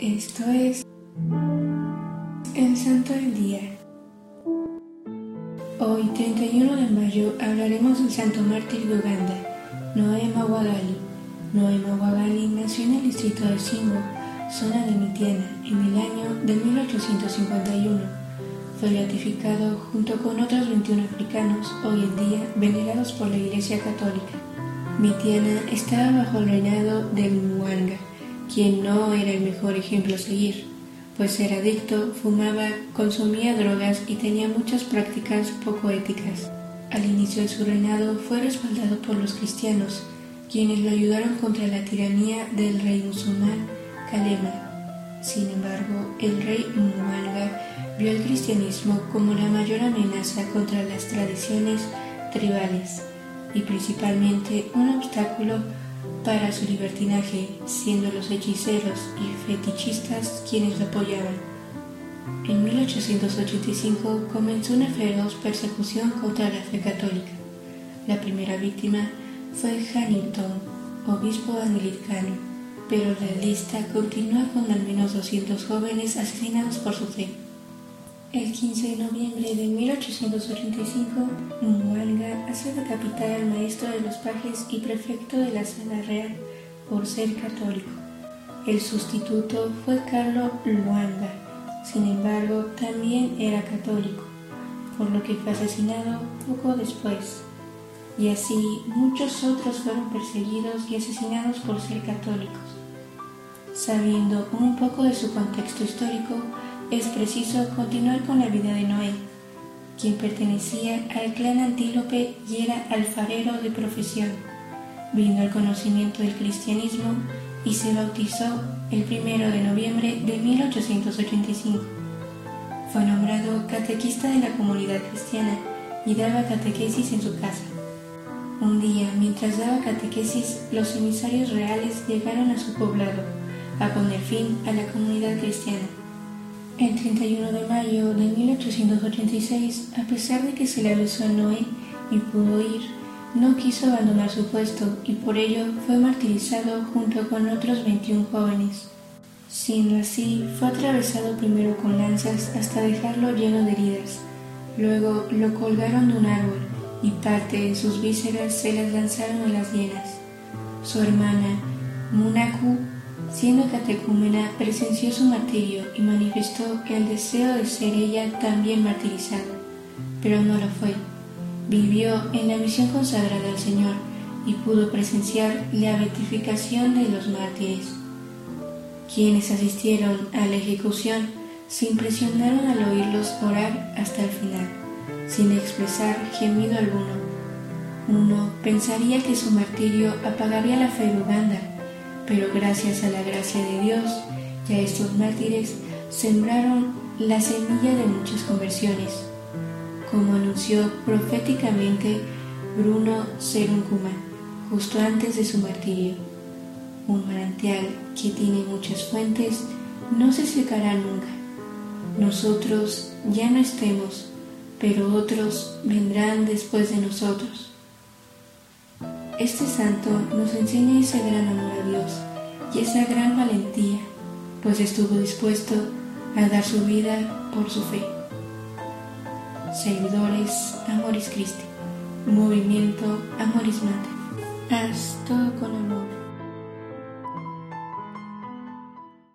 Esto es el Santo del Día. Hoy, 31 de mayo, hablaremos del Santo Mártir de Uganda, Noé Mawagali. Noé Mawagali nació en el distrito de Singo, zona de Mitiana, en el año de 1851. Fue beatificado junto con otros 21 africanos, hoy en día venerados por la Iglesia Católica. Mitiana estaba bajo el reinado del Muanga quien no era el mejor ejemplo a seguir, pues era adicto, fumaba, consumía drogas y tenía muchas prácticas poco éticas. Al inicio de su reinado fue respaldado por los cristianos, quienes lo ayudaron contra la tiranía del rey musulmán Kalema. Sin embargo, el rey Mualga vio el cristianismo como la mayor amenaza contra las tradiciones tribales y principalmente un obstáculo para su libertinaje, siendo los hechiceros y fetichistas quienes lo apoyaban. En 1885 comenzó una feroz persecución contra la fe católica. La primera víctima fue Hannington, obispo anglicano, pero la lista continúa con al menos 200 jóvenes asesinados por su fe. El 15 de noviembre de 1885, Mwanga hace decapitar al maestro de los pajes y prefecto de la sala real por ser católico. El sustituto fue Carlo Luanga, sin embargo también era católico, por lo que fue asesinado poco después. Y así muchos otros fueron perseguidos y asesinados por ser católicos. Sabiendo un poco de su contexto histórico, es preciso continuar con la vida de Noé, quien pertenecía al clan antílope y era alfarero de profesión. Vino al conocimiento del cristianismo y se bautizó el 1 de noviembre de 1885. Fue nombrado catequista de la comunidad cristiana y daba catequesis en su casa. Un día, mientras daba catequesis, los emisarios reales llegaron a su poblado a poner fin a la comunidad cristiana. El 31 de mayo de 1886, a pesar de que se le avisó a Noé y pudo ir, no quiso abandonar su puesto y por ello fue martirizado junto con otros 21 jóvenes. Siendo así, fue atravesado primero con lanzas hasta dejarlo lleno de heridas. Luego lo colgaron de un árbol y parte de sus vísceras se las lanzaron a las hienas. Su hermana, Munaku, Siendo catecúmena, presenció su martirio y manifestó el deseo de ser ella también martirizada, pero no lo fue. Vivió en la misión consagrada al Señor y pudo presenciar la beatificación de los mártires. Quienes asistieron a la ejecución se impresionaron al oírlos orar hasta el final, sin expresar gemido alguno. Uno pensaría que su martirio apagaría la fe de Uganda, pero gracias a la gracia de Dios y a estos mártires sembraron la semilla de muchas conversiones, como anunció proféticamente Bruno Seruncuma justo antes de su martirio. Un manantial que tiene muchas fuentes no se secará nunca. Nosotros ya no estemos, pero otros vendrán después de nosotros este santo nos enseña ese gran amor a Dios y esa gran valentía, pues estuvo dispuesto a dar su vida por su fe. Seguidores Amoris Christi, Movimiento Amoris Mater. Haz todo con amor.